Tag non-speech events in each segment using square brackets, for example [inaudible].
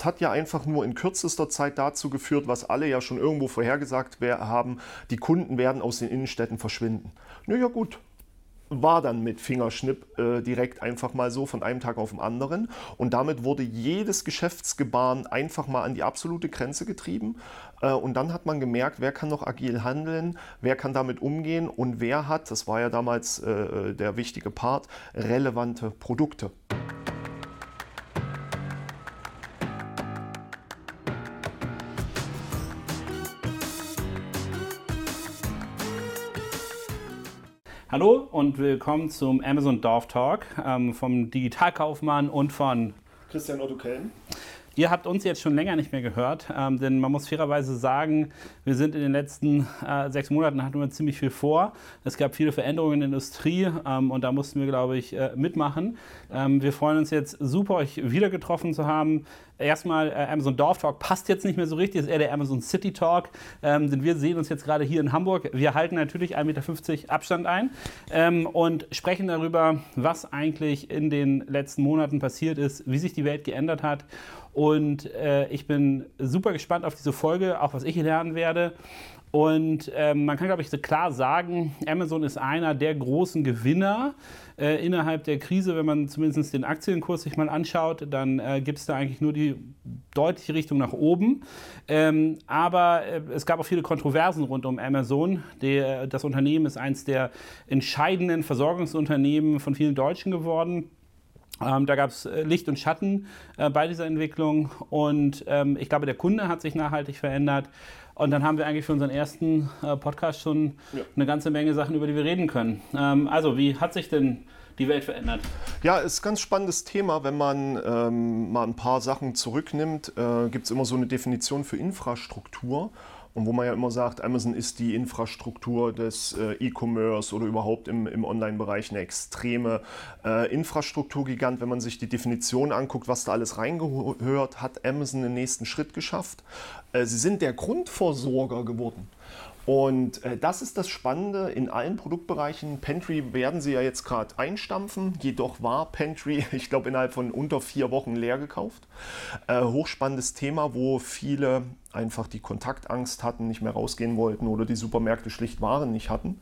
es hat ja einfach nur in kürzester Zeit dazu geführt, was alle ja schon irgendwo vorhergesagt haben, die Kunden werden aus den Innenstädten verschwinden. Naja gut, war dann mit Fingerschnipp äh, direkt einfach mal so von einem Tag auf den anderen. Und damit wurde jedes Geschäftsgebaren einfach mal an die absolute Grenze getrieben. Äh, und dann hat man gemerkt, wer kann noch agil handeln, wer kann damit umgehen und wer hat, das war ja damals äh, der wichtige Part, relevante Produkte. Hallo und willkommen zum Amazon Dorf Talk ähm, vom Digitalkaufmann und von Christian Otto Kellen. Ihr habt uns jetzt schon länger nicht mehr gehört, ähm, denn man muss fairerweise sagen, wir sind in den letzten äh, sechs Monaten hatten wir ziemlich viel vor. Es gab viele Veränderungen in der Industrie ähm, und da mussten wir, glaube ich, äh, mitmachen. Ähm, wir freuen uns jetzt super, euch wieder getroffen zu haben erstmal äh, Amazon Dorf Talk passt jetzt nicht mehr so richtig, ist eher der Amazon City Talk, ähm, denn wir sehen uns jetzt gerade hier in Hamburg. Wir halten natürlich 1,50 Meter Abstand ein ähm, und sprechen darüber, was eigentlich in den letzten Monaten passiert ist, wie sich die Welt geändert hat. Und äh, ich bin super gespannt auf diese Folge, auch was ich lernen werde. Und ähm, man kann, glaube ich, so klar sagen, Amazon ist einer der großen Gewinner äh, innerhalb der Krise. Wenn man zumindest den Aktienkurs sich mal anschaut, dann äh, gibt es da eigentlich nur die deutliche Richtung nach oben. Ähm, aber äh, es gab auch viele Kontroversen rund um Amazon. Der, das Unternehmen ist eines der entscheidenden Versorgungsunternehmen von vielen Deutschen geworden. Ähm, da gab es äh, Licht und Schatten äh, bei dieser Entwicklung und ähm, ich glaube, der Kunde hat sich nachhaltig verändert. Und dann haben wir eigentlich für unseren ersten äh, Podcast schon ja. eine ganze Menge Sachen, über die wir reden können. Ähm, also, wie hat sich denn die Welt verändert? Ja, ist ein ganz spannendes Thema. Wenn man ähm, mal ein paar Sachen zurücknimmt, äh, gibt es immer so eine Definition für Infrastruktur. Und wo man ja immer sagt, Amazon ist die Infrastruktur des äh, E-Commerce oder überhaupt im, im Online-Bereich eine extreme äh, Infrastrukturgigant. Wenn man sich die Definition anguckt, was da alles reingehört, hat Amazon den nächsten Schritt geschafft. Äh, sie sind der Grundversorger geworden. Und äh, das ist das Spannende in allen Produktbereichen. Pantry werden sie ja jetzt gerade einstampfen. Jedoch war Pantry, [laughs] ich glaube, innerhalb von unter vier Wochen leer gekauft. Äh, hochspannendes Thema, wo viele einfach die Kontaktangst hatten, nicht mehr rausgehen wollten oder die Supermärkte schlicht Waren nicht hatten.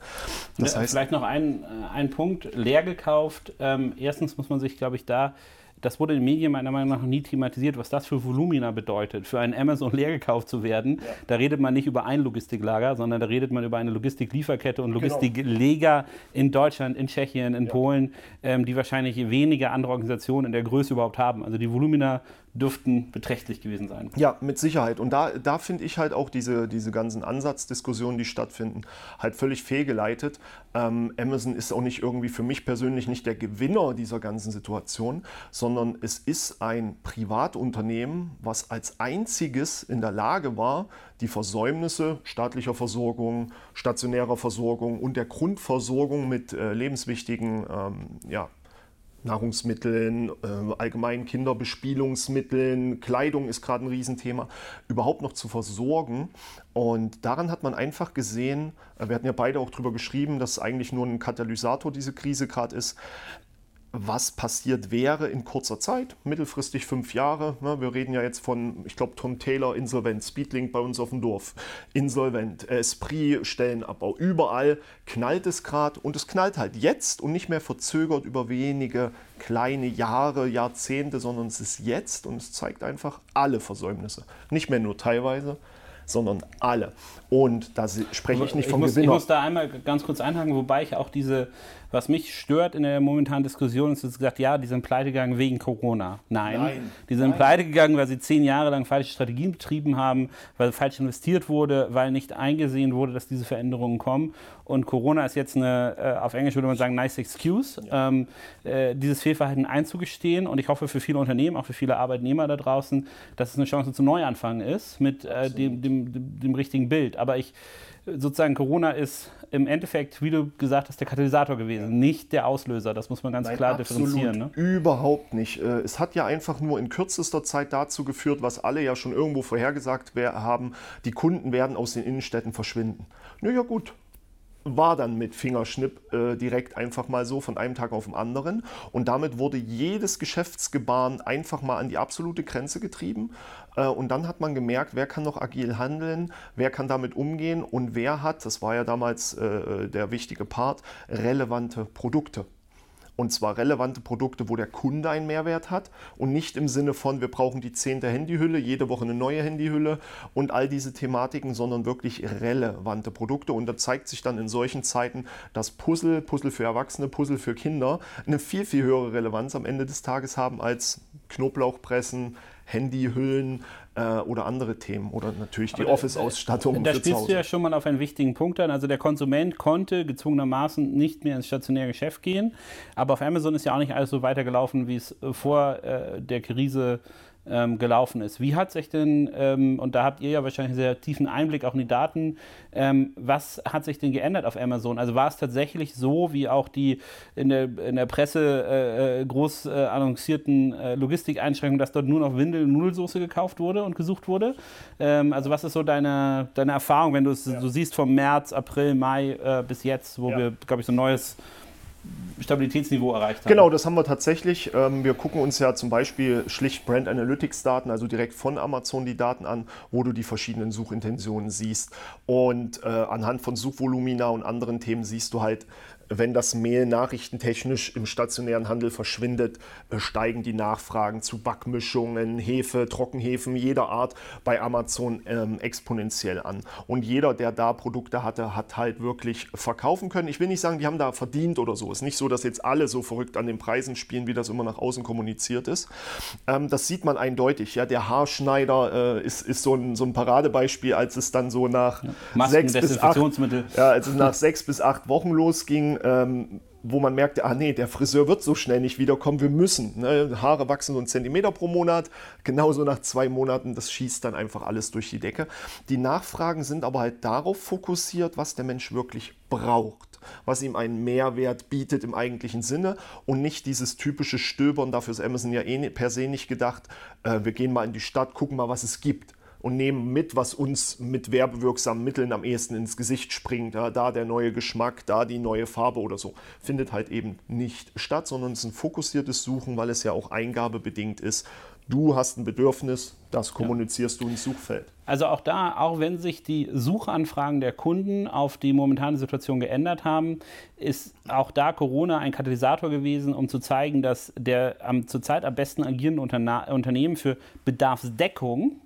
Das ja, heißt, vielleicht noch ein, äh, ein Punkt, leer gekauft. Ähm, erstens muss man sich, glaube ich, da das wurde in den Medien meiner Meinung nach noch nie thematisiert, was das für Volumina bedeutet, für einen Amazon [laughs] leer gekauft zu werden. Ja. Da redet man nicht über ein Logistiklager, sondern da redet man über eine Logistiklieferkette und genau. Logistikleger genau. in Deutschland, in Tschechien, in ja. Polen, ähm, die wahrscheinlich wenige andere Organisationen in der Größe überhaupt haben. Also die Volumina dürften beträchtlich gewesen sein. Ja, mit Sicherheit. Und da, da finde ich halt auch diese, diese ganzen Ansatzdiskussionen, die stattfinden, halt völlig fehlgeleitet. Ähm, Amazon ist auch nicht irgendwie für mich persönlich nicht der Gewinner dieser ganzen Situation, sondern es ist ein Privatunternehmen, was als einziges in der Lage war, die Versäumnisse staatlicher Versorgung, stationärer Versorgung und der Grundversorgung mit äh, lebenswichtigen ähm, ja, Nahrungsmitteln, äh, allgemein Kinderbespielungsmitteln, Kleidung ist gerade ein Riesenthema, überhaupt noch zu versorgen. Und daran hat man einfach gesehen, äh, wir hatten ja beide auch darüber geschrieben, dass eigentlich nur ein Katalysator diese Krise gerade ist was passiert wäre in kurzer Zeit, mittelfristig fünf Jahre. Ne? Wir reden ja jetzt von, ich glaube, Tom Taylor insolvent, Speedlink bei uns auf dem Dorf insolvent, Esprit Stellenabbau. Überall knallt es gerade und es knallt halt jetzt und nicht mehr verzögert über wenige kleine Jahre, Jahrzehnte, sondern es ist jetzt und es zeigt einfach alle Versäumnisse. Nicht mehr nur teilweise, sondern alle. Und da spreche ich nicht vom ich muss, Gewinner. Ich muss da einmal ganz kurz einhaken, wobei ich auch diese was mich stört in der momentanen Diskussion ist, dass gesagt, ja, die sind pleite gegangen wegen Corona. Nein, Nein. die sind Nein. pleite gegangen, weil sie zehn Jahre lang falsche Strategien betrieben haben, weil falsch investiert wurde, weil nicht eingesehen wurde, dass diese Veränderungen kommen. Und Corona ist jetzt eine, äh, auf Englisch würde man sagen, nice excuse, ja. ähm, äh, dieses Fehlverhalten einzugestehen. Und ich hoffe für viele Unternehmen, auch für viele Arbeitnehmer da draußen, dass es eine Chance zum Neuanfang ist mit äh, dem, dem, dem, dem richtigen Bild. Aber ich sozusagen Corona ist im Endeffekt, wie du gesagt hast, der Katalysator gewesen, nicht der Auslöser. Das muss man ganz Nein, klar differenzieren. Ne? Überhaupt nicht. Äh, es hat ja einfach nur in kürzester Zeit dazu geführt, was alle ja schon irgendwo vorhergesagt haben, die Kunden werden aus den Innenstädten verschwinden. Naja gut, war dann mit Fingerschnipp äh, direkt einfach mal so von einem Tag auf den anderen. Und damit wurde jedes Geschäftsgebaren einfach mal an die absolute Grenze getrieben. Äh, und dann hat man gemerkt, wer kann noch agil handeln, wer kann damit umgehen und wer hat, das war ja damals äh, der wichtige Part, relevante Produkte. Und zwar relevante Produkte, wo der Kunde einen Mehrwert hat und nicht im Sinne von, wir brauchen die zehnte Handyhülle, jede Woche eine neue Handyhülle und all diese Thematiken, sondern wirklich relevante Produkte. Und da zeigt sich dann in solchen Zeiten, dass Puzzle, Puzzle für Erwachsene, Puzzle für Kinder eine viel, viel höhere Relevanz am Ende des Tages haben als Knoblauchpressen, Handyhüllen äh, oder andere Themen oder natürlich die Office-Ausstattung. Da spielst du ja schon mal auf einen wichtigen Punkt an. Also der Konsument konnte gezwungenermaßen nicht mehr ins stationäre Geschäft gehen, aber auf Amazon ist ja auch nicht alles so weitergelaufen, wie es vor äh, der Krise äh, ähm, gelaufen ist. Wie hat sich denn, ähm, und da habt ihr ja wahrscheinlich einen sehr tiefen Einblick auch in die Daten, ähm, was hat sich denn geändert auf Amazon? Also war es tatsächlich so, wie auch die in der, in der Presse äh, äh groß äh, annoncierten äh, Logistikeinschränkungen, dass dort nur noch Windel- und Nudelsoße gekauft wurde und gesucht wurde? Ähm, also was ist so deine, deine Erfahrung, wenn du es ja. so siehst vom März, April, Mai äh, bis jetzt, wo ja. wir, glaube ich, so ein neues Stabilitätsniveau erreicht haben. Genau, das haben wir tatsächlich. Ähm, wir gucken uns ja zum Beispiel schlicht Brand Analytics Daten, also direkt von Amazon die Daten an, wo du die verschiedenen Suchintentionen siehst. Und äh, anhand von Suchvolumina und anderen Themen siehst du halt, wenn das Mehl nachrichtentechnisch im stationären Handel verschwindet, äh, steigen die Nachfragen zu Backmischungen, Hefe, Trockenhefen jeder Art bei Amazon ähm, exponentiell an. Und jeder, der da Produkte hatte, hat halt wirklich verkaufen können. Ich will nicht sagen, die haben da verdient oder so. Es ist nicht so, dass jetzt alle so verrückt an den Preisen spielen, wie das immer nach außen kommuniziert ist. Ähm, das sieht man eindeutig. Ja, der Haarschneider äh, ist, ist so, ein, so ein Paradebeispiel, als es dann so nach ja. sechs bis acht, ja, als es nach sechs bis acht Wochen losging ähm, wo man merkte, ah nee, der Friseur wird so schnell nicht wiederkommen, wir müssen. Ne? Haare wachsen so einen Zentimeter pro Monat, genauso nach zwei Monaten, das schießt dann einfach alles durch die Decke. Die Nachfragen sind aber halt darauf fokussiert, was der Mensch wirklich braucht, was ihm einen Mehrwert bietet im eigentlichen Sinne und nicht dieses typische Stöbern, dafür ist Amazon ja eh per se nicht gedacht, äh, wir gehen mal in die Stadt, gucken mal, was es gibt und nehmen mit, was uns mit werbewirksamen Mitteln am ehesten ins Gesicht springt. Ja, da der neue Geschmack, da die neue Farbe oder so. Findet halt eben nicht statt, sondern es ist ein fokussiertes Suchen, weil es ja auch eingabebedingt ist. Du hast ein Bedürfnis, das kommunizierst ja. du ins Suchfeld. Also auch da, auch wenn sich die Suchanfragen der Kunden auf die momentane Situation geändert haben, ist auch da Corona ein Katalysator gewesen, um zu zeigen, dass der am, zurzeit am besten agierende Unternehmen für Bedarfsdeckung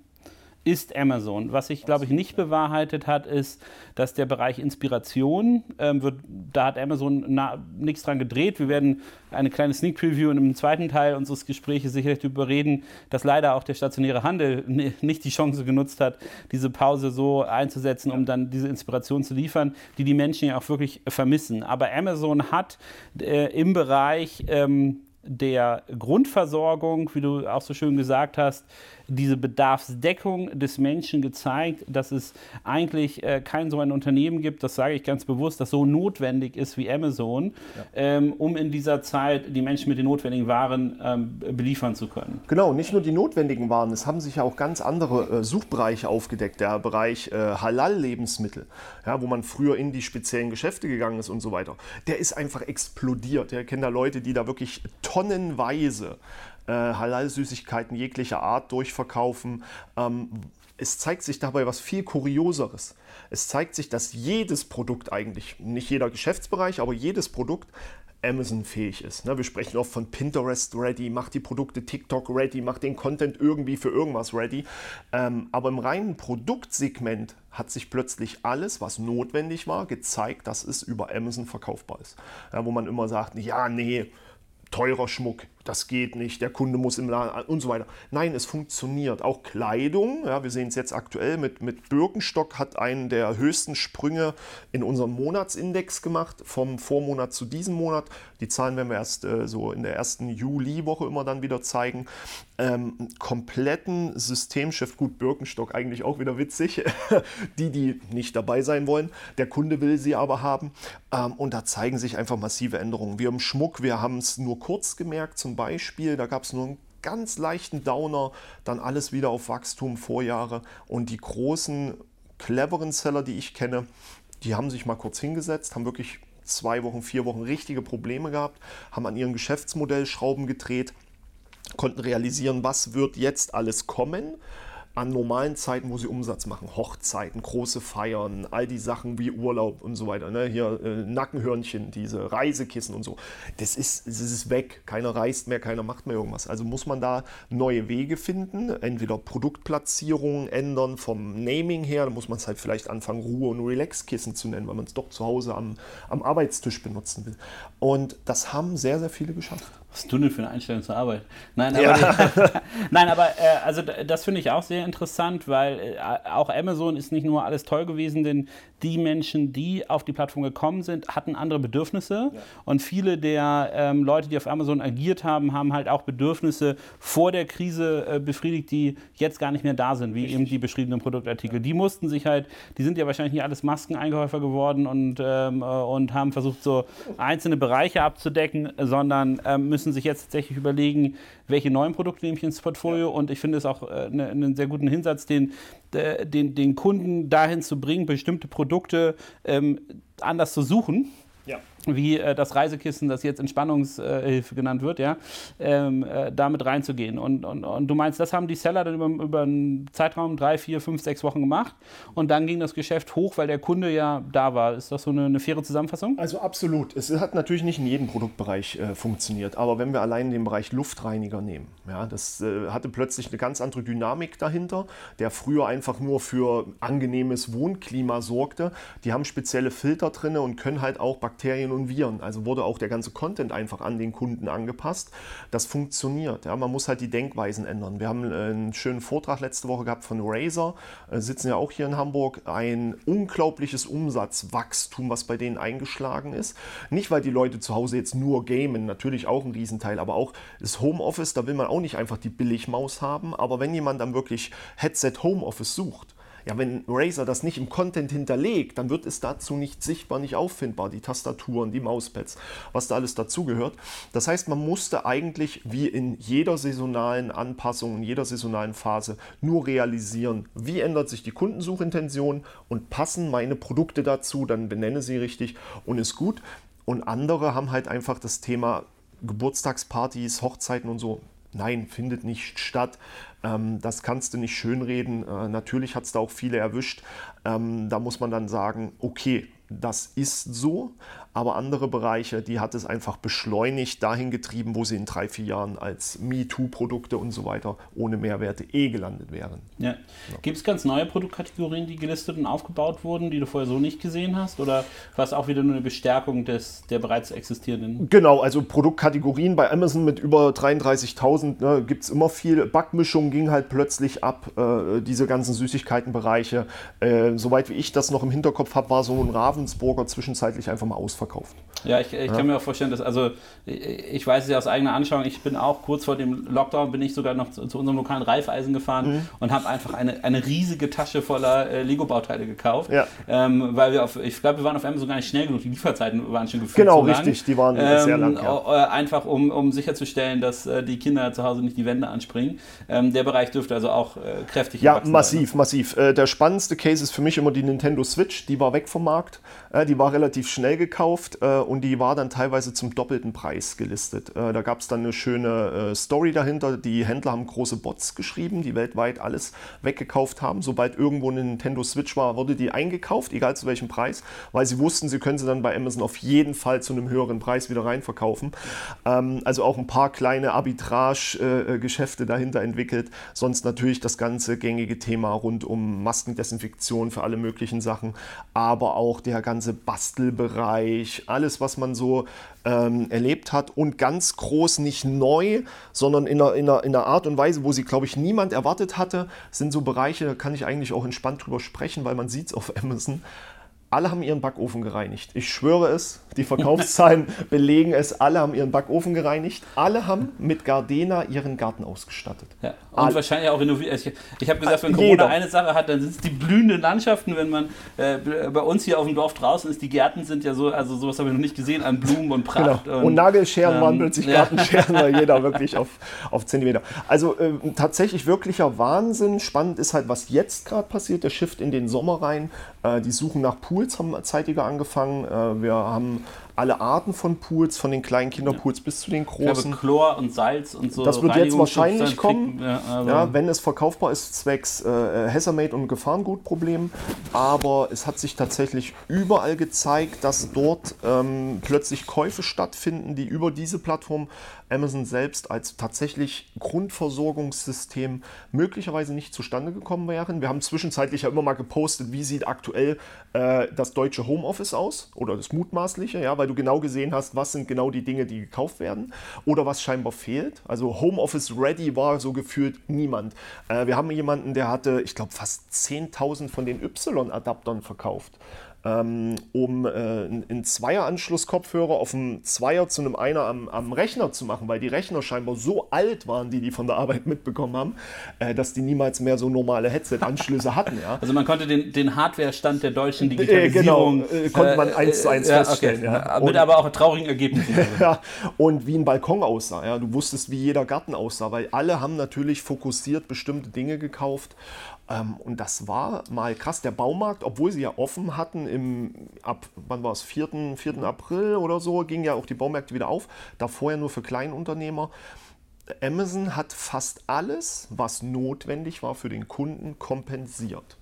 ist Amazon. Was sich, glaube ich, nicht bewahrheitet hat, ist, dass der Bereich Inspiration, ähm, wird, da hat Amazon nichts dran gedreht. Wir werden eine kleine Sneak Preview in einem zweiten Teil unseres Gesprächs sicherlich darüber reden, dass leider auch der stationäre Handel [laughs] nicht die Chance genutzt hat, diese Pause so einzusetzen, um dann diese Inspiration zu liefern, die die Menschen ja auch wirklich vermissen. Aber Amazon hat äh, im Bereich ähm, der Grundversorgung, wie du auch so schön gesagt hast, diese Bedarfsdeckung des Menschen gezeigt, dass es eigentlich äh, kein so ein Unternehmen gibt, das sage ich ganz bewusst, das so notwendig ist wie Amazon, ja. ähm, um in dieser Zeit die Menschen mit den notwendigen Waren ähm, beliefern zu können. Genau, nicht nur die notwendigen Waren, es haben sich ja auch ganz andere äh, Suchbereiche aufgedeckt, der Bereich äh, Halal-Lebensmittel, ja, wo man früher in die speziellen Geschäfte gegangen ist und so weiter. Der ist einfach explodiert. Ich kenne da Leute, die da wirklich tonnenweise äh, Halal-Süßigkeiten jeglicher Art durchverkaufen. Ähm, es zeigt sich dabei was viel Kurioseres. Es zeigt sich, dass jedes Produkt eigentlich, nicht jeder Geschäftsbereich, aber jedes Produkt Amazon-fähig ist. Ne, wir sprechen oft von Pinterest ready, macht die Produkte TikTok ready, macht den Content irgendwie für irgendwas ready. Ähm, aber im reinen Produktsegment hat sich plötzlich alles, was notwendig war, gezeigt, dass es über Amazon verkaufbar ist. Wo man immer sagt, ja, nee, teurer Schmuck, das geht nicht, der Kunde muss im Laden und so weiter. Nein, es funktioniert. Auch Kleidung, ja, wir sehen es jetzt aktuell mit, mit Birkenstock, hat einen der höchsten Sprünge in unserem Monatsindex gemacht, vom Vormonat zu diesem Monat. Die Zahlen werden wir erst äh, so in der ersten Juli-Woche immer dann wieder zeigen. Ähm, kompletten Systemschiff, gut, Birkenstock eigentlich auch wieder witzig, [laughs] die, die nicht dabei sein wollen. Der Kunde will sie aber haben. Ähm, und da zeigen sich einfach massive Änderungen. Wir im Schmuck, wir haben es nur kurz gemerkt, zum Beispiel, da gab es nur einen ganz leichten Downer, dann alles wieder auf Wachstum Vorjahre. Und die großen, cleveren Seller, die ich kenne, die haben sich mal kurz hingesetzt, haben wirklich zwei Wochen, vier Wochen richtige Probleme gehabt, haben an ihrem Geschäftsmodell Schrauben gedreht, konnten realisieren, was wird jetzt alles kommen an normalen Zeiten, wo sie Umsatz machen, Hochzeiten, große Feiern, all die Sachen wie Urlaub und so weiter, ne? hier äh, Nackenhörnchen, diese Reisekissen und so, das ist, das ist weg. Keiner reist mehr, keiner macht mehr irgendwas. Also muss man da neue Wege finden, entweder Produktplatzierungen ändern vom Naming her, dann muss man es halt vielleicht anfangen, Ruhe- und Relax-Kissen zu nennen, weil man es doch zu Hause am, am Arbeitstisch benutzen will. Und das haben sehr, sehr viele geschafft. Was du denn für eine Einstellung zur Arbeit? Nein, aber, ja. [laughs] Nein, aber äh, also das finde ich auch sehr interessant, weil äh, auch Amazon ist nicht nur alles toll gewesen, denn die Menschen, die auf die Plattform gekommen sind, hatten andere Bedürfnisse. Ja. Und viele der ähm, Leute, die auf Amazon agiert haben, haben halt auch Bedürfnisse vor der Krise äh, befriedigt, die jetzt gar nicht mehr da sind, wie Richtig. eben die beschriebenen Produktartikel. Ja. Die mussten sich halt, die sind ja wahrscheinlich nicht alles Maskeneinkäufer geworden und, ähm, äh, und haben versucht, so einzelne Bereiche abzudecken, sondern ähm, müssen müssen sich jetzt tatsächlich überlegen, welche neuen Produkte nehme ich ins Portfolio. Und ich finde es auch äh, ne, einen sehr guten Hinsatz, den, den, den Kunden dahin zu bringen, bestimmte Produkte ähm, anders zu suchen wie äh, das Reisekissen, das jetzt Entspannungshilfe genannt wird, ja, ähm, äh, damit reinzugehen. Und, und, und du meinst, das haben die Seller dann über, über einen Zeitraum drei, vier, fünf, sechs Wochen gemacht und dann ging das Geschäft hoch, weil der Kunde ja da war. Ist das so eine, eine faire Zusammenfassung? Also absolut. Es hat natürlich nicht in jedem Produktbereich äh, funktioniert, aber wenn wir allein den Bereich Luftreiniger nehmen, ja, das äh, hatte plötzlich eine ganz andere Dynamik dahinter, der früher einfach nur für angenehmes Wohnklima sorgte. Die haben spezielle Filter drin und können halt auch Bakterien und Viren. Also wurde auch der ganze Content einfach an den Kunden angepasst. Das funktioniert. Ja. Man muss halt die Denkweisen ändern. Wir haben äh, einen schönen Vortrag letzte Woche gehabt von Razer, äh, sitzen ja auch hier in Hamburg. Ein unglaubliches Umsatzwachstum, was bei denen eingeschlagen ist. Nicht, weil die Leute zu Hause jetzt nur gamen, natürlich auch ein Riesenteil, aber auch das Homeoffice, da will man auch nicht einfach die Billigmaus haben. Aber wenn jemand dann wirklich Headset Homeoffice sucht, ja, wenn Razer das nicht im Content hinterlegt, dann wird es dazu nicht sichtbar, nicht auffindbar. Die Tastaturen, die Mauspads, was da alles dazugehört. Das heißt, man musste eigentlich wie in jeder saisonalen Anpassung, in jeder saisonalen Phase nur realisieren, wie ändert sich die Kundensuchintention und passen meine Produkte dazu, dann benenne sie richtig und ist gut. Und andere haben halt einfach das Thema Geburtstagspartys, Hochzeiten und so Nein, findet nicht statt. Ähm, das kannst du nicht schönreden. Äh, natürlich hat es da auch viele erwischt. Ähm, da muss man dann sagen, okay, das ist so, aber andere Bereiche, die hat es einfach beschleunigt dahin getrieben, wo sie in drei, vier Jahren als MeToo-Produkte und so weiter ohne Mehrwerte eh gelandet wären. Ja. Ja. Gibt es ganz neue Produktkategorien, die gelistet und aufgebaut wurden, die du vorher so nicht gesehen hast? Oder war es auch wieder nur eine Bestärkung des, der bereits existierenden? Genau, also Produktkategorien bei Amazon mit über 33.000 ne, gibt es immer viel. Backmischung ging halt plötzlich ab, äh, diese ganzen Süßigkeitenbereiche. Äh, soweit wie ich das noch im Hinterkopf habe, war so ein Ravensburger zwischenzeitlich einfach mal ausfallen ausverkauft. Ja, ich, ich ja. kann mir auch vorstellen, dass, also ich weiß es ja aus eigener Anschauung, ich bin auch kurz vor dem Lockdown, bin ich sogar noch zu, zu unserem lokalen Reifeisen gefahren mhm. und habe einfach eine, eine riesige Tasche voller äh, Lego-Bauteile gekauft. Ja. Ähm, weil wir auf, ich glaube, wir waren auf Amazon gar nicht schnell genug, die Lieferzeiten waren schon gefühlt Genau, richtig, die waren ähm, sehr lang. Ja. Äh, einfach um, um sicherzustellen, dass äh, die Kinder zu Hause nicht die Wände anspringen. Ähm, der Bereich dürfte also auch äh, kräftig Ja, massiv, sein. massiv. Äh, der spannendste Case ist für mich immer die Nintendo Switch, die war weg vom Markt, äh, die war relativ schnell gekauft und die war dann teilweise zum doppelten Preis gelistet. Äh, da gab es dann eine schöne äh, Story dahinter. Die Händler haben große Bots geschrieben, die weltweit alles weggekauft haben. Sobald irgendwo eine Nintendo Switch war, wurde die eingekauft, egal zu welchem Preis, weil sie wussten, sie können sie dann bei Amazon auf jeden Fall zu einem höheren Preis wieder reinverkaufen. Ähm, also auch ein paar kleine Arbitrage-Geschäfte dahinter entwickelt. Sonst natürlich das ganze gängige Thema rund um Maskendesinfektion für alle möglichen Sachen, aber auch der ganze Bastelbereich, alles, was man so ähm, erlebt hat und ganz groß nicht neu, sondern in einer, in, einer, in einer Art und Weise, wo sie, glaube ich, niemand erwartet hatte, sind so Bereiche, da kann ich eigentlich auch entspannt drüber sprechen, weil man sieht es auf Amazon. Alle haben ihren Backofen gereinigt. Ich schwöre es, die Verkaufszahlen [laughs] belegen es, alle haben ihren Backofen gereinigt. Alle haben mit Gardena ihren Garten ausgestattet. Ja. Und alle. wahrscheinlich auch renoviert. Ich, ich habe gesagt, wenn Corona Jeder. eine Sache hat, dann sind es die blühenden Landschaften. Wenn man äh, bei uns hier auf dem Dorf draußen ist, die Gärten sind ja so, also sowas habe ich noch nicht gesehen an Blumen und Pracht. Genau. Und, und, Nagelscheren ähm, waren plötzlich ja. Gartenscheren, weil jeder [laughs] wirklich auf, auf Zentimeter. Also äh, tatsächlich wirklicher Wahnsinn. Spannend ist halt, was jetzt gerade passiert, der Shift in den Sommer rein. Äh, die suchen nach Pool Pools haben zeitiger angefangen. Äh, wir haben alle Arten von Pools, von den kleinen Kinderpools ja. bis zu den großen. Glaube, Chlor und Salz und so. Das wird jetzt wahrscheinlich kommen, ja, ja, wenn es verkaufbar ist, zwecks äh, Hazardmate und Gefahrengutproblem. Aber es hat sich tatsächlich überall gezeigt, dass dort ähm, plötzlich Käufe stattfinden, die über diese Plattform Amazon selbst als tatsächlich Grundversorgungssystem möglicherweise nicht zustande gekommen wären. Wir haben zwischenzeitlich ja immer mal gepostet, wie sieht aktuell äh, das deutsche Homeoffice aus oder das mutmaßliche, ja, weil du genau gesehen hast, was sind genau die Dinge, die gekauft werden oder was scheinbar fehlt. Also Homeoffice Ready war so gefühlt niemand. Äh, wir haben jemanden, der hatte, ich glaube, fast 10.000 von den Y-Adaptern verkauft ähm, um äh, einen Zweieranschluss-Kopfhörer auf einem Zweier zu einem Einer am, am, Rechner zu machen, weil die Rechner scheinbar so alt waren, die die von der Arbeit [laughs] mitbekommen haben, äh, dass die niemals mehr so normale Headset-Anschlüsse [laughs] hatten. Ja. Also man konnte den, den Hardware-Stand der deutschen äh, Digitalisierung... Äh, genau, konnte man äh, eins zu eins feststellen. Okay. Ja. Mit und, aber auch traurigen Ergebnissen. [laughs] ja, und wie ein Balkon aussah. Ja. Du wusstest, wie jeder Garten aussah, weil alle haben natürlich fokussiert bestimmte Dinge gekauft ähm, und das war mal krass. Der Baumarkt, obwohl sie ja offen hatten, im, ab, wann war es, 4. 4. April oder so, ging ja auch die Baumärkte wieder auf. Da vorher nur für Kleinunternehmer. Amazon hat fast alles, was notwendig war für den Kunden, kompensiert.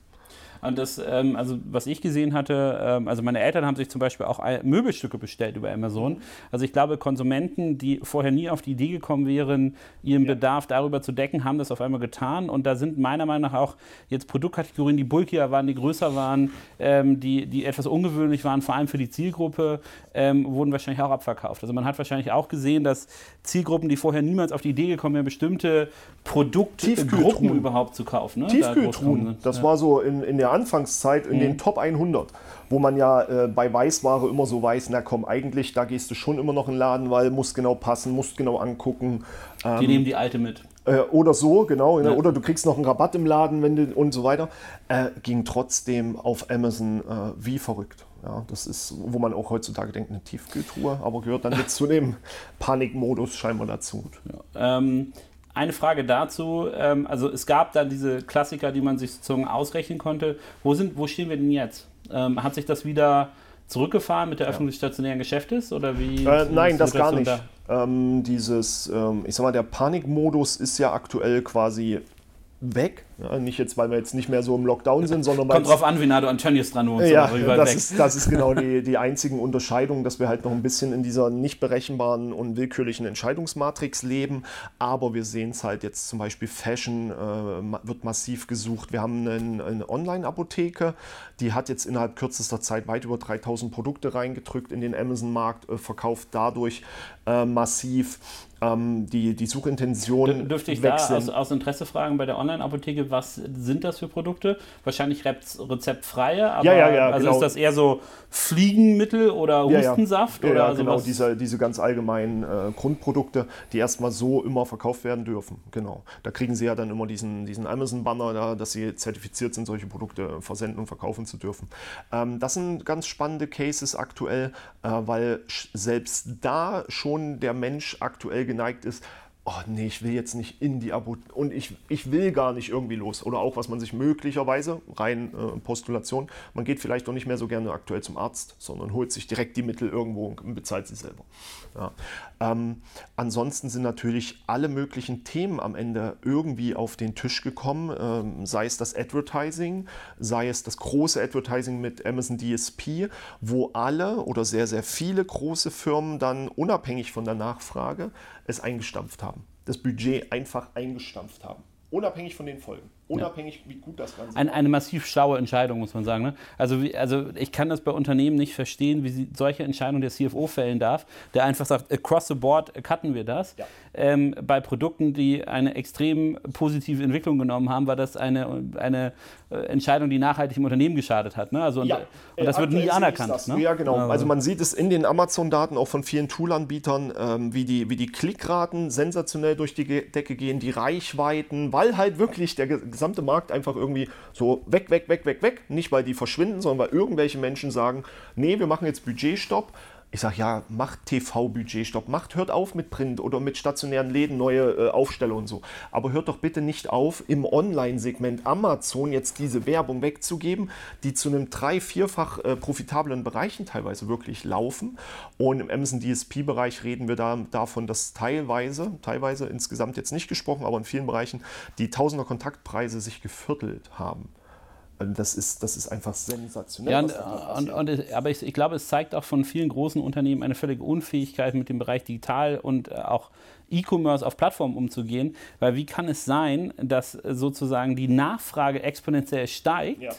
Und das, ähm, also was ich gesehen hatte, ähm, also meine Eltern haben sich zum Beispiel auch Möbelstücke bestellt über Amazon. Also ich glaube, Konsumenten, die vorher nie auf die Idee gekommen wären, ihren ja. Bedarf darüber zu decken, haben das auf einmal getan. Und da sind meiner Meinung nach auch jetzt Produktkategorien, die bulkier waren, die größer waren, ähm, die, die etwas ungewöhnlich waren, vor allem für die Zielgruppe, ähm, wurden wahrscheinlich auch abverkauft. Also man hat wahrscheinlich auch gesehen, dass Zielgruppen, die vorher niemals auf die Idee gekommen wären, bestimmte Produktgruppen überhaupt zu kaufen. Ne? Tiefkühltruhen, da das war so in, in der Anfangszeit in mhm. den Top 100, wo man ja äh, bei Weißware immer so weiß, na komm, eigentlich, da gehst du schon immer noch in den Laden, weil muss genau passen, musst genau angucken. Ähm, die nehmen die alte mit. Äh, oder so, genau. Ne? Ja. Oder du kriegst noch einen Rabatt im Laden wenn du, und so weiter. Äh, ging trotzdem auf Amazon äh, wie verrückt. Ja, das ist, wo man auch heutzutage denkt, eine Tiefkühltruhe, aber gehört dann jetzt [laughs] zu dem Panikmodus scheinbar dazu. Ja, ähm, eine Frage dazu. Ähm, also es gab da diese Klassiker, die man sich sozusagen ausrechnen konnte. Wo, sind, wo stehen wir denn jetzt? Ähm, hat sich das wieder zurückgefahren mit der Öffnung des stationären Geschäftes oder wie? Äh, nein, das gar nicht. Da? Ähm, dieses, ähm, ich sag mal, der Panikmodus ist ja aktuell quasi weg. Ja, nicht jetzt, weil wir jetzt nicht mehr so im Lockdown sind, sondern Kommt drauf an, wie nah du an Tönnies dran wohnst. Ja, das ist, das ist genau die, die einzigen Unterscheidung, dass wir halt noch ein bisschen in dieser nicht berechenbaren und willkürlichen Entscheidungsmatrix leben. Aber wir sehen es halt jetzt zum Beispiel Fashion äh, wird massiv gesucht. Wir haben eine, eine Online-Apotheke, die hat jetzt innerhalb kürzester Zeit weit über 3000 Produkte reingedrückt in den Amazon-Markt, äh, verkauft dadurch äh, massiv ähm, die, die Suchintention. Dürfte ich wechseln. da aus, aus Interesse fragen bei der Online-Apotheke, was sind das für Produkte? Wahrscheinlich rezeptfreie, aber ja, ja, ja, also genau. ist das eher so Fliegenmittel oder Hustensaft? Oder ja, genau, diese, diese ganz allgemeinen äh, Grundprodukte, die erstmal so immer verkauft werden dürfen. Genau. Da kriegen sie ja dann immer diesen, diesen Amazon-Banner, da, dass sie zertifiziert sind, solche Produkte versenden und verkaufen zu dürfen. Ähm, das sind ganz spannende Cases aktuell, äh, weil selbst da schon der Mensch aktuell geneigt ist, oh nee, ich will jetzt nicht in die Abo und ich, ich will gar nicht irgendwie los. Oder auch, was man sich möglicherweise, rein äh, Postulation, man geht vielleicht auch nicht mehr so gerne aktuell zum Arzt, sondern holt sich direkt die Mittel irgendwo und bezahlt sie selber. Ja. Ähm, ansonsten sind natürlich alle möglichen Themen am Ende irgendwie auf den Tisch gekommen, ähm, sei es das Advertising, sei es das große Advertising mit Amazon DSP, wo alle oder sehr, sehr viele große Firmen dann unabhängig von der Nachfrage es eingestampft haben. Das Budget einfach eingestampft haben. Unabhängig von den Folgen. Unabhängig, wie gut das Ganze Ein, Eine massiv schlaue Entscheidung, muss man sagen. Ne? Also, also ich kann das bei Unternehmen nicht verstehen, wie sie solche Entscheidungen der CFO fällen darf, der einfach sagt, across the board cutten wir das. Ja. Ähm, bei Produkten, die eine extrem positive Entwicklung genommen haben, war das eine, eine äh, Entscheidung, die nachhaltig im Unternehmen geschadet hat. Ne? Also, und, ja. und das äh, wird nie anerkannt. Ne? Ja, genau. Also man sieht es in den Amazon-Daten auch von vielen Tool-Anbietern, ähm, wie, die, wie die Klickraten sensationell durch die Decke gehen, die Reichweiten, weil halt wirklich der gesamte Markt einfach irgendwie so weg, weg, weg, weg, weg. Nicht, weil die verschwinden, sondern weil irgendwelche Menschen sagen, nee, wir machen jetzt Budgetstopp Ich sage, ja, macht TV-Budget stopp, macht, hört auf mit Print oder mit stationären Läden neue äh, Aufsteller und so. Aber hört doch bitte nicht auf, im Online-Segment Amazon jetzt diese Werbung wegzugeben, die zu einem drei-, vierfach äh, profitablen Bereichen teilweise wirklich laufen. Und im Amazon DSP-Bereich reden wir da davon, dass teilweise, teilweise insgesamt jetzt nicht gesprochen, aber in vielen Bereichen die Tausender Kontaktpreise sich geviertelt haben. Also das ist, das ist einfach sensationell. Ja, und, und, und, aber ich, ich, glaube, es zeigt auch von vielen großen Unternehmen eine völlige Unfähigkeit mit dem Bereich digital und äh, auch E-Commerce auf Plattformen umzugehen. Weil wie kann es sein, dass sozusagen die Nachfrage exponentiell steigt ja.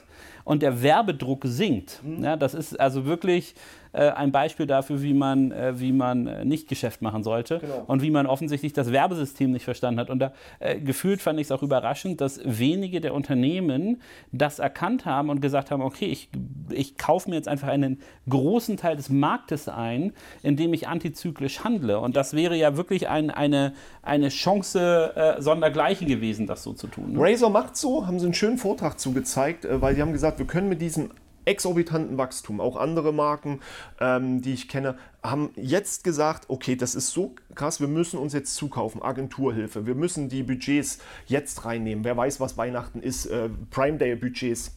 und der Werbedruck sinkt? Mhm. Ja, das ist also wirklich äh, ein Beispiel dafür, wie man, äh, wie man äh, nicht Geschäft machen sollte genau. und wie man offensichtlich das Werbesystem nicht verstanden hat. Und da äh, gefühlt fand ich es auch überraschend, dass wenige der Unternehmen das erkannt haben und gesagt haben, okay, ich, ich kaufe mir jetzt einfach einen großen Teil des Marktes ein, indem ich antizyklisch handle. Und das wäre ja wirklich ein, eine, eine Chance äh, sondergleichen gewesen, das so zu tun. Ne? Razer macht so, haben sie einen schönen Vortrag zugezeigt, äh, weil sie haben gesagt, wir können mit diesem exorbitanten Wachstum. Auch andere Marken, ähm, die ich kenne, haben jetzt gesagt, okay, das ist so krass, wir müssen uns jetzt zukaufen, Agenturhilfe, wir müssen die Budgets jetzt reinnehmen. Wer weiß, was Weihnachten ist, äh, Prime Day Budgets.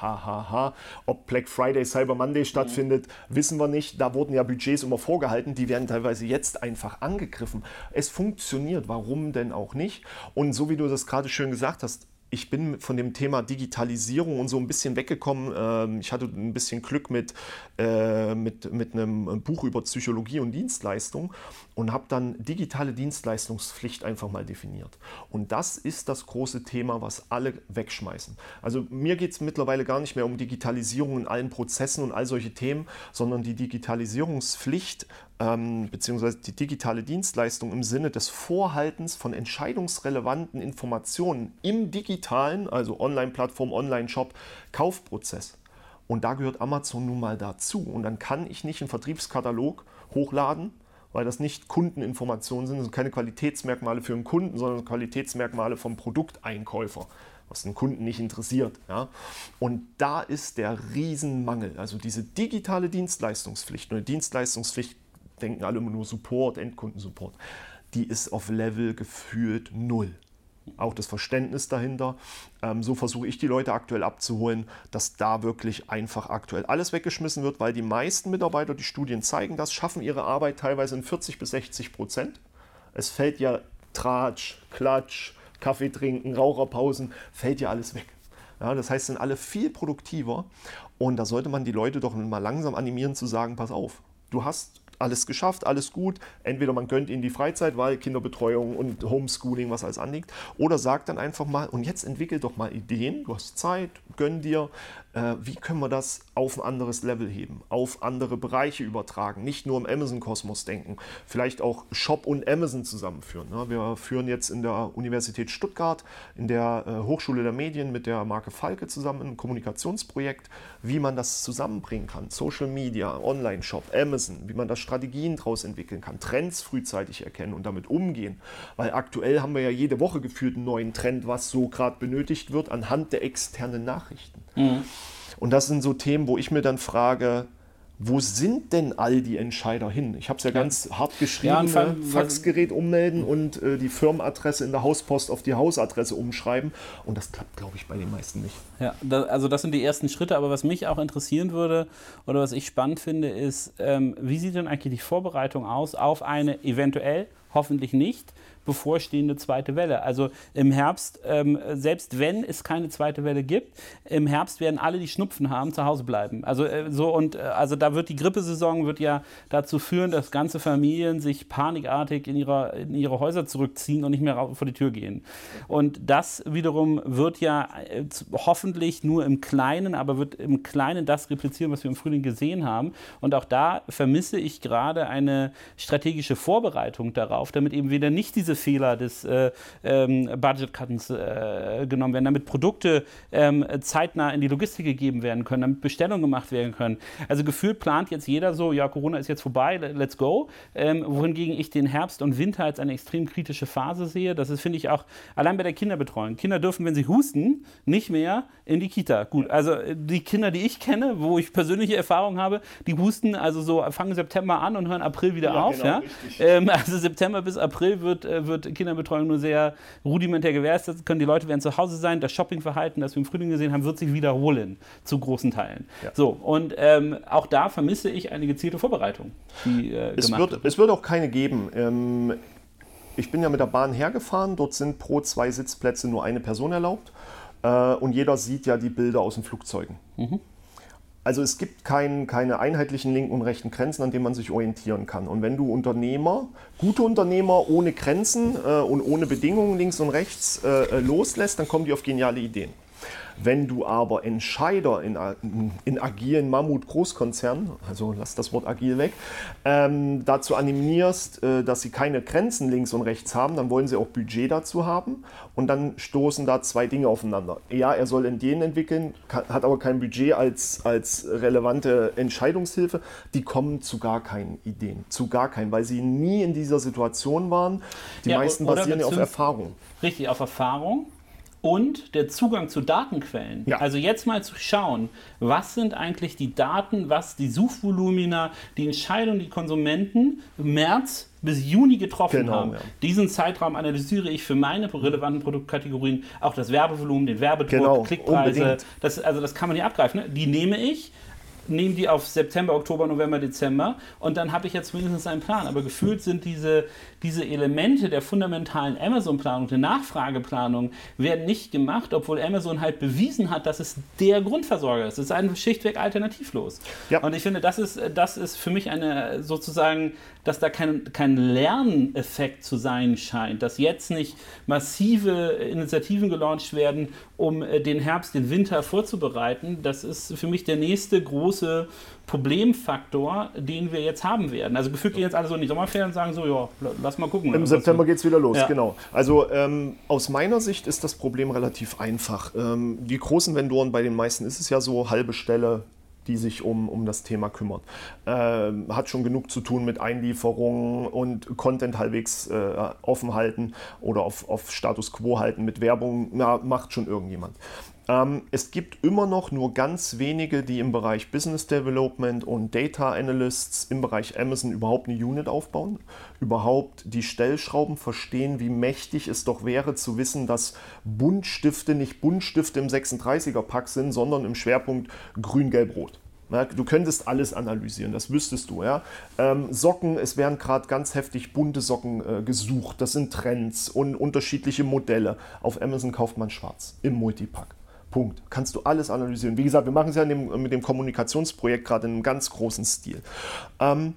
Hahaha. Ha, ha. Ob Black Friday, Cyber Monday stattfindet, mhm. wissen wir nicht. Da wurden ja Budgets immer vorgehalten, die werden teilweise jetzt einfach angegriffen. Es funktioniert, warum denn auch nicht? Und so wie du das gerade schön gesagt hast, ich bin von dem Thema Digitalisierung und so ein bisschen weggekommen. Ähm, ich hatte ein bisschen Glück mit, äh, mit, mit einem Buch über Psychologie und Dienstleistung und habe dann digitale Dienstleistungspflicht einfach mal definiert. Und das ist das große Thema, was alle wegschmeißen. Also mir geht es mittlerweile gar nicht mehr um Digitalisierung in allen Prozessen und all solche Themen, sondern die Digitalisierungspflicht ähm, beziehungsweise die digitale Dienstleistung im Sinne des Vorhaltens von entscheidungsrelevanten Informationen im digitalen, also Online-Plattform, Online-Shop, Kaufprozess. Und da gehört Amazon nun mal dazu. Und dann kann ich nicht einen Vertriebskatalog hochladen, weil das nicht Kundeninformationen sind, das sind keine Qualitätsmerkmale für einen Kunden, sondern Qualitätsmerkmale vom Produkteinkäufer, was den Kunden nicht interessiert. Ja? Und da ist der Riesenmangel. Also diese digitale Dienstleistungspflicht, eine Dienstleistungspflicht denken alle immer nur Support, Endkundensupport, die ist auf Level gefühlt null auch das Verständnis dahinter. Ähm, so versuche ich die Leute aktuell abzuholen, dass da wirklich einfach aktuell alles weggeschmissen wird, weil die meisten Mitarbeiter, die Studien zeigen das, schaffen ihre Arbeit teilweise in 40 bis 60 Prozent. Es fällt ja Tratsch, Klatsch, Kaffee trinken, Raucherpausen, fällt ja alles weg. Ja, das heißt, sind alle viel produktiver und da sollte man die Leute doch mal langsam animieren zu sagen, pass auf, du hast alles geschafft, alles gut. Entweder man gönnt ihnen die Freizeit, weil Kinderbetreuung und Homeschooling, was alles anliegt, oder sagt dann einfach mal, und jetzt entwickel doch mal Ideen, du hast Zeit, gönn dir, äh, wie können wir das auf ein anderes Level heben, auf andere Bereiche übertragen, nicht nur im Amazon-Kosmos denken, vielleicht auch Shop und Amazon zusammenführen. Ne? Wir führen jetzt in der Universität Stuttgart, in der äh, Hochschule der Medien mit der Marke Falke zusammen ein Kommunikationsprojekt, wie man das zusammenbringen kann. Social Media, Online-Shop, Amazon, wie man da Strategien daraus entwickeln kann, Trends frühzeitig erkennen und damit umgehen. Weil aktuell haben wir ja jede Woche gefühlt einen neuen Trend, was so gerade benötigt wird, anhand der externen Nachrichten. Mhm. Und das sind so Themen, wo ich mir dann frage, wo sind denn all die Entscheider hin? Ich habe es ja, ja, ganz hart geschrieben, ja, ne? Faxgerät ummelden und äh, die Firmenadresse in der Hauspost auf die Hausadresse umschreiben. Und das klappt, glaube ich, bei den meisten nicht. Ja, da, also das sind die ersten Schritte. Aber was mich auch interessieren würde oder was ich spannend finde, ist, ähm, wie sieht denn eigentlich die Vorbereitung aus auf eine eventuell, hoffentlich nicht, bevorstehende zweite Welle. Also im Herbst, ähm, selbst wenn es keine zweite Welle gibt, im Herbst werden alle, die Schnupfen haben, zu Hause bleiben. Also äh, so und äh, also da wird die Grippesaison wird ja dazu führen, dass ganze Familien sich panikartig in, ihrer, in ihre Häuser zurückziehen und nicht mehr vor die Tür gehen. Und das wiederum wird ja äh, hoffentlich nur im Kleinen, aber wird im Kleinen das replizieren, was wir im Frühling gesehen haben. Und auch da vermisse ich gerade eine strategische Vorbereitung darauf, damit eben wieder nicht diese Lesefehler des äh, ähm, Budget-Cuttens äh, genommen werden, damit Produkte ähm, zeitnah in die Logistik gegeben werden können, damit Bestellungen gemacht werden können. Also gefühlt plant jetzt jeder so, ja, Corona ist jetzt vorbei, let's go. Ähm, wohingegen ich den Herbst und Winter als eine extrem kritische Phase sehe. Das ist, finde ich, auch allein bei der Kinderbetreuung. Kinder dürfen, wenn sie husten, nicht mehr in die Kita. Gut, also äh, die Kinder, die ich kenne, wo ich persönliche Erfahrung habe, die husten also so fangen September an und hören April wieder ja, auf. Genau, ja? Ähm, also September bis April wird, äh, wird Kinderbetreuung nur sehr rudimentär gewährleistet. Können die Leute werden zu Hause sein. Das Shoppingverhalten, das wir im Frühling gesehen haben, wird sich wiederholen zu großen Teilen. Ja. So und ähm, auch da vermisse ich eine gezielte Vorbereitung. Die, äh, es, wird, wird. es wird auch keine geben. Ähm, ich bin ja mit der Bahn hergefahren. Dort sind pro zwei Sitzplätze nur eine Person erlaubt. Äh, und jeder sieht ja die Bilder aus den Flugzeugen. Mhm. Also es gibt kein, keine einheitlichen linken und rechten Grenzen, an denen man sich orientieren kann. Und wenn du Unternehmer, gute Unternehmer ohne Grenzen äh, und ohne Bedingungen links und rechts äh, äh loslässt, dann kommen die auf geniale Ideen. Wenn du aber Entscheider in, in agilen Mammut-Großkonzernen, also lass das Wort agil weg, ähm, dazu animierst, äh, dass sie keine Grenzen links und rechts haben, dann wollen sie auch Budget dazu haben und dann stoßen da zwei Dinge aufeinander. Ja, er soll Ideen entwickeln, hat aber kein Budget als, als relevante Entscheidungshilfe. Die kommen zu gar keinen Ideen, zu gar keinen, weil sie nie in dieser Situation waren. Die ja, meisten basieren ja auf Erfahrung. Richtig, auf Erfahrung und der Zugang zu Datenquellen. Ja. Also jetzt mal zu schauen, was sind eigentlich die Daten, was die Suchvolumina, die Entscheidungen, die Konsumenten März bis Juni getroffen genau, haben. Ja. Diesen Zeitraum analysiere ich für meine relevanten Produktkategorien, auch das Werbevolumen, den Werbedruck, genau, Klickpreise. Das, also das kann man hier abgreifen. Ne? Die nehme ich, nehme die auf September, Oktober, November, Dezember und dann habe ich jetzt mindestens einen Plan. Aber gefühlt sind diese, diese Elemente der fundamentalen Amazon-Planung, der Nachfrageplanung, werden nicht gemacht, obwohl Amazon halt bewiesen hat, dass es der Grundversorger ist. Es ist ein schlichtweg alternativlos. Ja. Und ich finde, das ist, das ist für mich eine sozusagen, dass da kein, kein Lerneffekt zu sein scheint, dass jetzt nicht massive Initiativen gelauncht werden, um äh, den Herbst, den Winter vorzubereiten. Das ist für mich der nächste große Problemfaktor, den wir jetzt haben werden. Also gefühlt gehen jetzt alle so in die Sommerferien und sagen so, ja, lass mal gucken. Im September geht es wieder los, ja. genau. Also ähm, aus meiner Sicht ist das Problem relativ einfach. Ähm, die großen Vendoren, bei den meisten ist es ja so, halbe Stelle, die sich um, um das Thema kümmert. Ähm, hat schon genug zu tun mit Einlieferungen und Content halbwegs äh, offen halten oder auf, auf Status quo halten mit Werbung, na, macht schon irgendjemand. Ähm, es gibt immer noch nur ganz wenige, die im Bereich Business Development und Data Analysts im Bereich Amazon überhaupt eine Unit aufbauen, überhaupt die Stellschrauben verstehen, wie mächtig es doch wäre zu wissen, dass Buntstifte nicht Buntstifte im 36er-Pack sind, sondern im Schwerpunkt grün, gelb, rot. du könntest alles analysieren, das wüsstest du. Ja? Ähm, Socken, es werden gerade ganz heftig bunte Socken äh, gesucht. Das sind Trends und unterschiedliche Modelle. Auf Amazon kauft man schwarz im Multipack. Punkt. Kannst du alles analysieren. Wie gesagt, wir machen es ja dem, mit dem Kommunikationsprojekt gerade in einem ganz großen Stil. Ähm,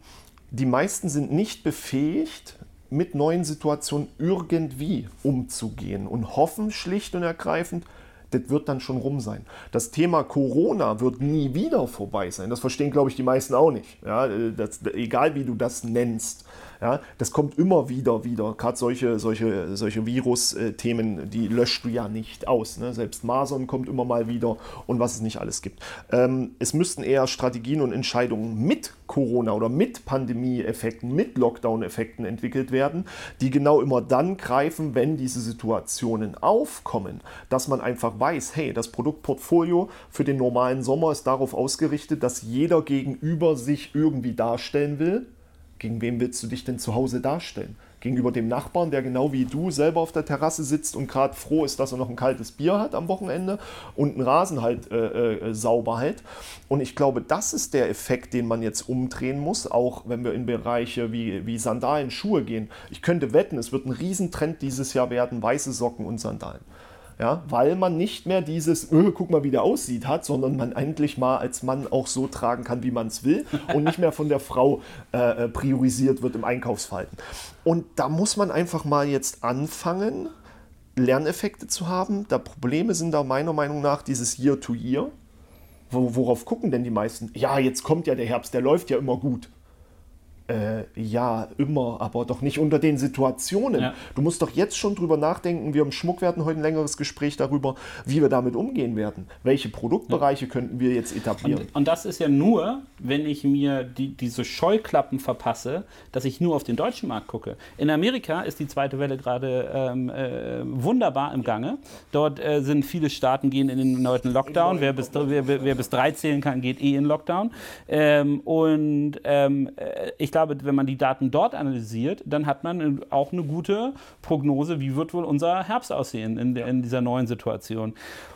die meisten sind nicht befähigt, mit neuen Situationen irgendwie umzugehen und hoffen schlicht und ergreifend, das wird dann schon rum sein. Das Thema Corona wird nie wieder vorbei sein. Das verstehen, glaube ich, die meisten auch nicht. Ja, das, egal wie du das nennst. Ja, das kommt immer wieder wieder. Gerade solche, solche, solche Virus-Themen, die löscht du ja nicht aus. Ne? Selbst Masern kommt immer mal wieder und was es nicht alles gibt. Ähm, es müssten eher Strategien und Entscheidungen mit Corona oder mit Pandemie-Effekten, mit Lockdown-Effekten entwickelt werden, die genau immer dann greifen, wenn diese Situationen aufkommen, dass man einfach weiß, hey, das Produktportfolio für den normalen Sommer ist darauf ausgerichtet, dass jeder gegenüber sich irgendwie darstellen will gegen wen willst du dich denn zu Hause darstellen? Gegenüber dem Nachbarn, der genau wie du selber auf der Terrasse sitzt und gerade froh ist, dass er noch ein kaltes Bier hat am Wochenende und einen Rasen halt äh, äh, sauber hält. Und ich glaube, das ist der Effekt, den man jetzt umdrehen muss, auch wenn wir in Bereiche wie, wie Sandalen, Schuhe gehen. Ich könnte wetten, es wird ein Riesentrend dieses Jahr werden, weiße Socken und Sandalen ja, weil man nicht mehr dieses, öh, guck mal, wie der aussieht hat, sondern man endlich mal als Mann auch so tragen kann, wie man es will und nicht mehr von der Frau äh, äh, priorisiert wird im Einkaufsverhalten. Und da muss man einfach mal jetzt anfangen, Lerneffekte zu haben. Da Probleme sind da meiner Meinung nach dieses Year-to-Year. Wo, worauf gucken denn die meisten? Ja, jetzt kommt ja der Herbst, der läuft ja immer gut. Äh, ja, immer, aber doch nicht unter den Situationen. Ja. Du musst doch jetzt schon drüber nachdenken. Wir im Schmuck werden heute ein längeres Gespräch darüber, wie wir damit umgehen werden. Welche Produktbereiche ja. könnten wir jetzt etablieren? Und, und, das ist ja nur, wenn ich mir die, diese Scheuklappen verpasse, dass ich nur auf den deutschen Markt gucke. In Amerika ist die zweite Welle gerade ähm, äh, wunderbar im Gange. Dort äh, sind viele Staaten gehen in den neuen Lockdown. Wer bis, wer, wer bis drei zählen kann, geht eh in Lockdown. Ähm, und ähm, äh, ich glaube, wenn man die Daten dort analysiert, dann hat man auch eine gute Prognose, wie wird wohl unser Herbst aussehen in, in dieser neuen Situation.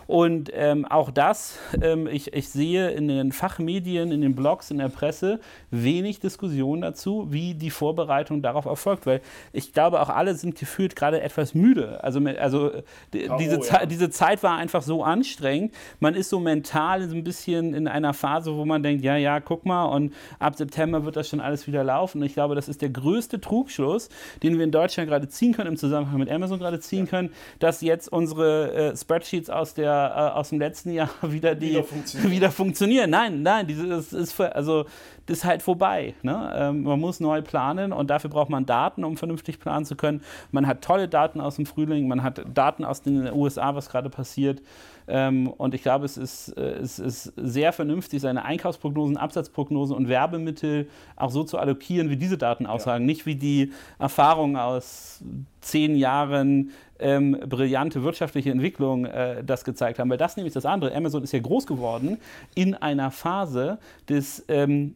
Und ähm, auch das, ähm, ich, ich sehe in den Fachmedien, in den Blogs, in der Presse wenig Diskussion dazu, wie die Vorbereitung darauf erfolgt. Weil ich glaube, auch alle sind gefühlt gerade etwas müde. Also, also die, oh, diese, ja. diese Zeit war einfach so anstrengend. Man ist so mental so ein bisschen in einer Phase, wo man denkt, ja, ja, guck mal, und ab September wird das schon alles wieder laufen. Und ich glaube, das ist der größte Trugschluss, den wir in Deutschland gerade ziehen können, im Zusammenhang mit Amazon gerade ziehen ja. können, dass jetzt unsere äh, Spreadsheets aus der äh, aus dem letzten Jahr [laughs] wieder, die, wieder, funktionieren. wieder funktionieren. Nein, nein, das ist, also, das ist halt vorbei. Ne? Ähm, man muss neu planen und dafür braucht man Daten, um vernünftig planen zu können. Man hat tolle Daten aus dem Frühling, man hat Daten aus den USA, was gerade passiert. Ähm, und ich glaube, es ist, äh, es ist sehr vernünftig, seine Einkaufsprognosen, Absatzprognosen und Werbemittel auch so zu allokieren, wie diese Daten aussagen. Ja. Nicht wie die Erfahrungen aus zehn Jahren ähm, brillante wirtschaftliche Entwicklung äh, das gezeigt haben. Weil das nämlich das andere. Amazon ist ja groß geworden in einer Phase des ähm,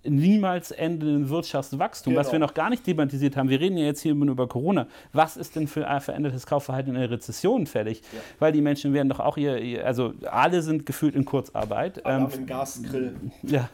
niemals endenden Wirtschaftswachstums, genau. was wir noch gar nicht thematisiert haben. Wir reden ja jetzt hier über Corona. Was ist denn für ein verändertes Kaufverhalten in der Rezession fällig? Ja. Weil die Menschen werden doch auch ihr, also alle sind gefühlt in Kurzarbeit. Alle ähm, haben Gasgrill. [laughs] Ja.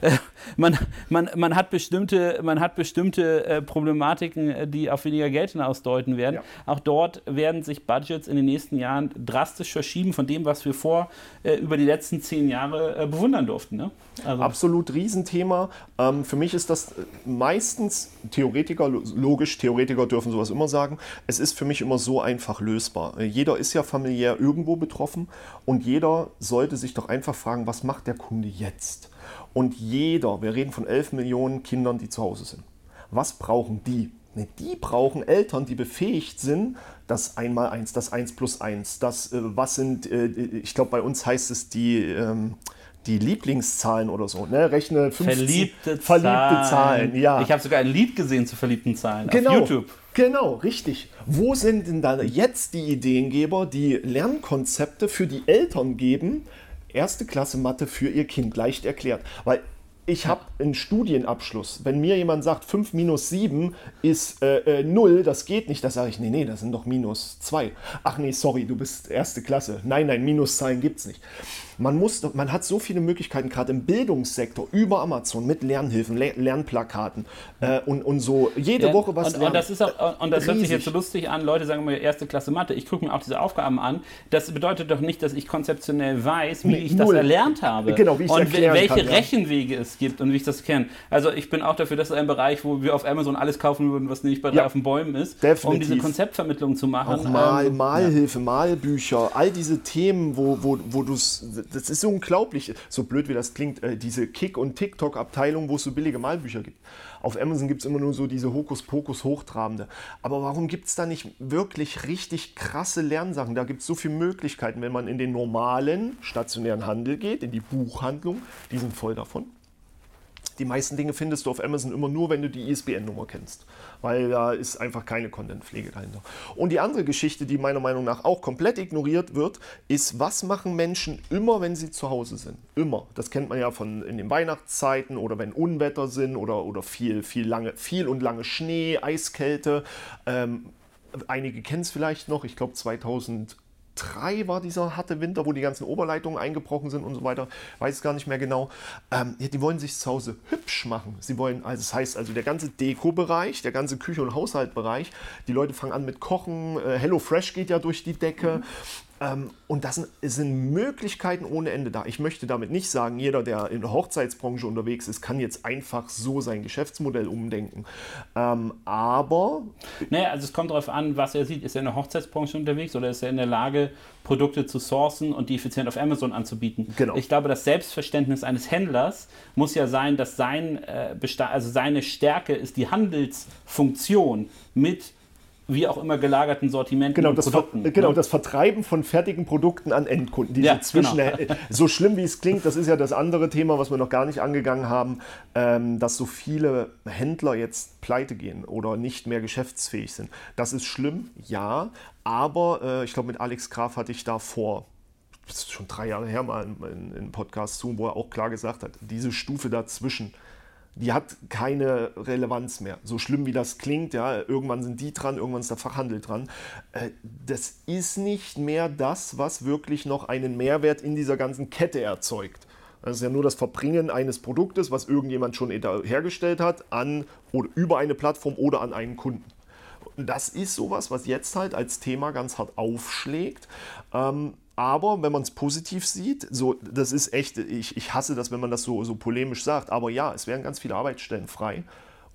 [laughs] man, man, man hat bestimmte, man hat bestimmte äh, Problematiken, äh, die auf weniger Geld hinausdeuten werden. Ja. Auch dort werden sich Budgets in den nächsten Jahren drastisch verschieben von dem, was wir vor äh, über die letzten zehn Jahre äh, bewundern durften. Ne? Also. Absolut Riesenthema. Ähm, für mich ist das meistens Theoretiker, logisch, Theoretiker dürfen sowas immer sagen, es ist für mich immer so einfach lösbar. Jeder ist ja familiär irgendwo betroffen und jeder sollte sich doch einfach fragen, was macht der Kunde jetzt? Und jeder, wir reden von 11 Millionen Kindern, die zu Hause sind. Was brauchen die? Ne, die brauchen Eltern, die befähigt sind, das 1 mal 1, das 1 plus 1, das, äh, was sind, äh, ich glaube, bei uns heißt es die, ähm, die Lieblingszahlen oder so. Ne? Rechne 50 verliebte, verliebte Zahlen. Ja. Ich habe sogar ein Lied gesehen zu verliebten Zahlen genau, auf YouTube. Genau, richtig. Wo sind denn da jetzt die Ideengeber, die Lernkonzepte für die Eltern geben? Erste Klasse Mathe für ihr Kind, leicht erklärt. Weil ich habe einen Studienabschluss. Wenn mir jemand sagt, 5 minus 7 ist äh, äh, 0, das geht nicht, da sage ich, nee, nee, das sind doch minus 2. Ach nee, sorry, du bist erste Klasse. Nein, nein, Minuszahlen gibt es nicht. Man, muss, man hat so viele Möglichkeiten, gerade im Bildungssektor, über Amazon mit Lernhilfen, Le Lernplakaten äh, und, und so. Jede ja, Woche was und, lernen. Und das, ist auch, und das hört sich jetzt so lustig an. Leute sagen immer, erste Klasse Mathe. Ich gucke mir auch diese Aufgaben an. Das bedeutet doch nicht, dass ich konzeptionell weiß, wie nee, ich null. das erlernt habe. Genau, wie ich Und welche kann, Rechenwege ja. es gibt und wie ich das kenne. Also ich bin auch dafür, das ist ein Bereich, wo wir auf Amazon alles kaufen würden, was nicht bei ja, auf den Bäumen ist, definitiv. um diese Konzeptvermittlung zu machen. Auch Mal, ähm, Malhilfe, Malbücher, all diese Themen, wo, wo, wo du das ist so unglaublich so blöd wie das klingt, äh, diese Kick- und TikTok-Abteilung, wo es so billige Malbücher gibt. Auf Amazon gibt es immer nur so diese Hokuspokus-Hochtrabende. Aber warum gibt es da nicht wirklich richtig krasse Lernsachen? Da gibt es so viele Möglichkeiten, wenn man in den normalen stationären Handel geht, in die Buchhandlung, die sind voll davon. Die meisten Dinge findest du auf Amazon immer nur, wenn du die ISBN-Nummer kennst weil da ist einfach keine Contentpflege dahinter. Und die andere Geschichte, die meiner Meinung nach auch komplett ignoriert wird, ist, was machen Menschen immer, wenn sie zu Hause sind? Immer. Das kennt man ja von in den Weihnachtszeiten oder wenn Unwetter sind oder, oder viel, viel, lange, viel und lange Schnee, Eiskälte. Ähm, einige kennen es vielleicht noch, ich glaube 2000 3 war dieser harte Winter, wo die ganzen Oberleitungen eingebrochen sind und so weiter. Weiß gar nicht mehr genau. Ähm, die wollen sich zu Hause hübsch machen. Sie wollen, also das heißt also der ganze Deko-Bereich, der ganze Küche- und Haushaltbereich. Die Leute fangen an mit Kochen. Äh, Hello Fresh geht ja durch die Decke. Mhm. Ähm, und das sind Möglichkeiten ohne Ende da. Ich möchte damit nicht sagen, jeder, der in der Hochzeitsbranche unterwegs ist, kann jetzt einfach so sein Geschäftsmodell umdenken. Ähm, aber. Naja, also es kommt darauf an, was er sieht. Ist er in der Hochzeitsbranche unterwegs oder ist er in der Lage, Produkte zu sourcen und die effizient auf Amazon anzubieten? Genau. Ich glaube, das Selbstverständnis eines Händlers muss ja sein, dass sein, äh, also seine Stärke ist die Handelsfunktion mit wie auch immer gelagerten Sortimenten genau, und das Produkten. Ver genau, ne? das Vertreiben von fertigen Produkten an Endkunden. Diese ja, Zwischen genau. so schlimm wie es klingt, das ist ja das andere Thema, was wir noch gar nicht angegangen haben, ähm, dass so viele Händler jetzt pleite gehen oder nicht mehr geschäftsfähig sind. Das ist schlimm, ja, aber äh, ich glaube, mit Alex Graf hatte ich da vor das ist schon drei Jahre her mal in, in, Podcast zu, wo er auch klar gesagt hat, diese Stufe dazwischen, die hat keine Relevanz mehr. So schlimm wie das klingt, ja, irgendwann sind die dran, irgendwann ist der Fachhandel dran. Äh, das ist nicht mehr das, was wirklich noch einen Mehrwert in dieser ganzen Kette erzeugt. Das ist ja nur das Verbringen eines Produktes, was irgendjemand schon hergestellt hat, an oder über eine Plattform oder an einen Kunden. Das ist sowas, was jetzt halt als Thema ganz hart aufschlägt. Ähm, aber wenn man es positiv sieht, so, das ist echt, ich, ich hasse das, wenn man das so, so polemisch sagt, aber ja, es werden ganz viele Arbeitsstellen frei.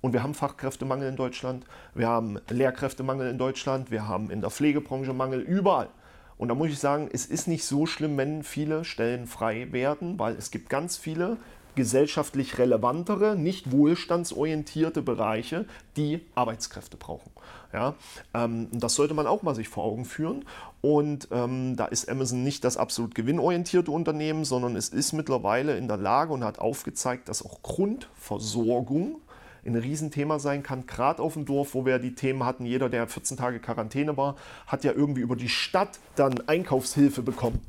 Und wir haben Fachkräftemangel in Deutschland, wir haben Lehrkräftemangel in Deutschland, wir haben in der Pflegebranche Mangel, überall. Und da muss ich sagen, es ist nicht so schlimm, wenn viele Stellen frei werden, weil es gibt ganz viele gesellschaftlich relevantere, nicht wohlstandsorientierte Bereiche, die Arbeitskräfte brauchen. Ja, ähm, das sollte man auch mal sich vor Augen führen. Und ähm, da ist Amazon nicht das absolut gewinnorientierte Unternehmen, sondern es ist mittlerweile in der Lage und hat aufgezeigt, dass auch Grundversorgung ein Riesenthema sein kann, gerade auf dem Dorf, wo wir die Themen hatten, jeder, der 14 Tage Quarantäne war, hat ja irgendwie über die Stadt dann Einkaufshilfe bekommen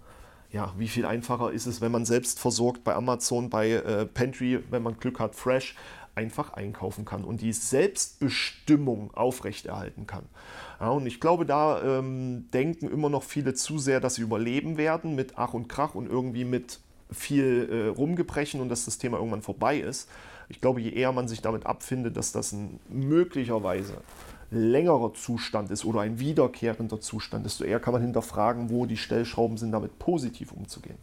ja, wie viel einfacher ist es, wenn man selbst versorgt bei Amazon, bei äh, Pantry, wenn man Glück hat, Fresh, einfach einkaufen kann und die Selbstbestimmung aufrechterhalten kann. Ja, und ich glaube, da ähm, denken immer noch viele zu sehr, dass sie überleben werden mit Ach und Krach und irgendwie mit viel äh, Rumgebrechen und dass das Thema irgendwann vorbei ist. Ich glaube, je eher man sich damit abfindet, dass das möglicherweise längerer Zustand ist oder ein wiederkehrender Zustand, desto eher kann man hinterfragen, wo die Stellschrauben sind, damit positiv umzugehen.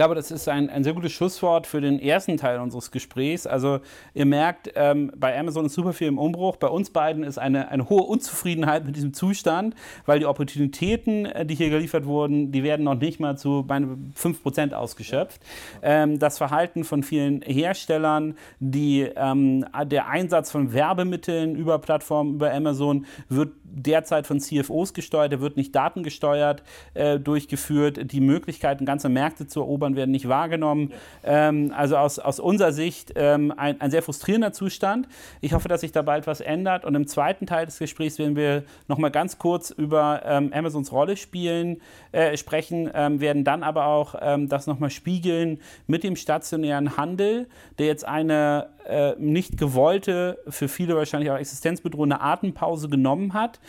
Ich glaube, das ist ein, ein sehr gutes Schlusswort für den ersten Teil unseres Gesprächs. Also ihr merkt, ähm, bei Amazon ist super viel im Umbruch. Bei uns beiden ist eine, eine hohe Unzufriedenheit mit diesem Zustand, weil die Opportunitäten, äh, die hier geliefert wurden, die werden noch nicht mal zu 5% ausgeschöpft. Ähm, das Verhalten von vielen Herstellern, die, ähm, der Einsatz von Werbemitteln über Plattformen, über Amazon wird derzeit von CFOs gesteuert, der wird nicht datengesteuert äh, durchgeführt. Die Möglichkeiten, ganze Märkte zu erobern, werden nicht wahrgenommen. Ähm, also aus, aus unserer Sicht ähm, ein, ein, sehr frustrierender Zustand. Ich hoffe, dass sich da bald was ändert. Und im zweiten Teil des Gesprächs werden wir noch mal ganz kurz über ähm, Amazons Rolle spielen, äh, sprechen, ähm, werden dann aber auch ähm, das noch mal spiegeln mit dem stationären Handel, der jetzt eine äh, nicht gewollte, für viele wahrscheinlich auch existenzbedrohende Atempause genommen hat.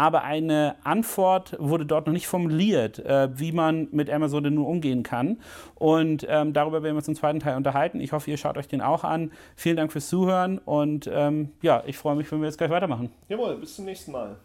Aber eine Antwort wurde dort noch nicht formuliert, äh, wie man mit Amazon denn nun umgehen kann. Und ähm, darüber werden wir uns im zweiten Teil unterhalten. Ich hoffe, ihr schaut euch den auch an. Vielen Dank fürs Zuhören und ähm, ja, ich freue mich, wenn wir jetzt gleich weitermachen. Jawohl, bis zum nächsten Mal.